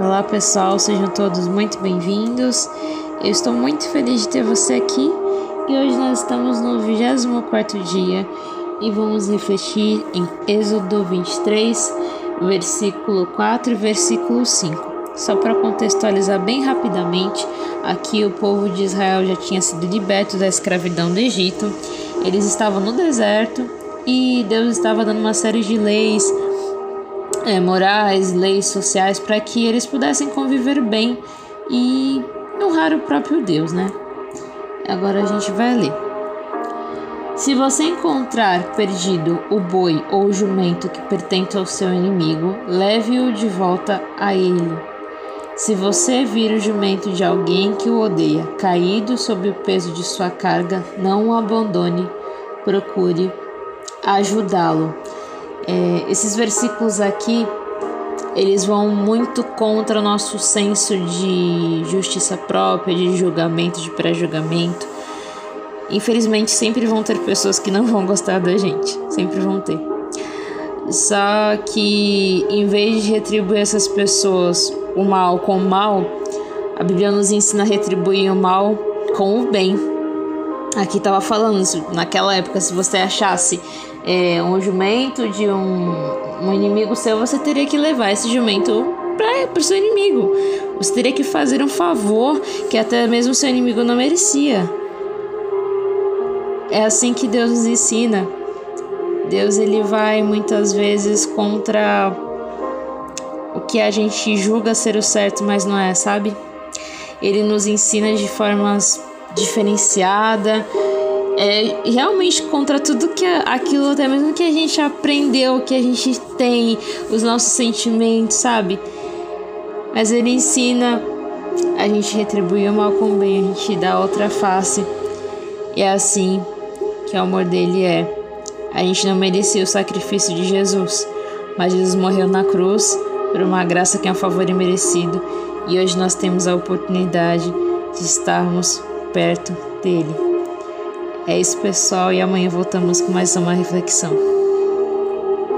Olá pessoal, sejam todos muito bem-vindos. Eu estou muito feliz de ter você aqui e hoje nós estamos no 24 dia e vamos refletir em Êxodo 23, versículo 4 e versículo 5. Só para contextualizar bem rapidamente, aqui o povo de Israel já tinha sido liberto da escravidão do Egito, eles estavam no deserto e Deus estava dando uma série de leis é, morais, leis sociais, para que eles pudessem conviver bem e honrar o próprio Deus, né? Agora a gente vai ler. Se você encontrar perdido o boi ou o jumento que pertence ao seu inimigo, leve-o de volta a ele. Se você vir o jumento de alguém que o odeia caído sob o peso de sua carga, não o abandone, procure ajudá-lo. É, esses versículos aqui eles vão muito contra o nosso senso de justiça própria, de julgamento, de pré-julgamento. Infelizmente, sempre vão ter pessoas que não vão gostar da gente, sempre vão ter. Só que em vez de retribuir essas pessoas o mal com o mal, a Bíblia nos ensina a retribuir o mal com o bem. Aqui estava falando, naquela época, se você achasse é, um jumento de um, um inimigo seu, você teria que levar esse jumento para o seu inimigo. Você teria que fazer um favor que até mesmo seu inimigo não merecia. É assim que Deus nos ensina. Deus ele vai muitas vezes contra o que a gente julga ser o certo, mas não é, sabe? Ele nos ensina de formas diferenciadas é realmente contra tudo que aquilo até mesmo que a gente aprendeu, que a gente tem, os nossos sentimentos, sabe? Mas ele ensina a gente retribuir o mal com o bem, a gente dá outra face. E é assim que o amor dele é. A gente não merecia o sacrifício de Jesus, mas Jesus morreu na cruz por uma graça que é um favor imerecido. E hoje nós temos a oportunidade de estarmos perto dele. É isso, pessoal, e amanhã voltamos com mais uma reflexão.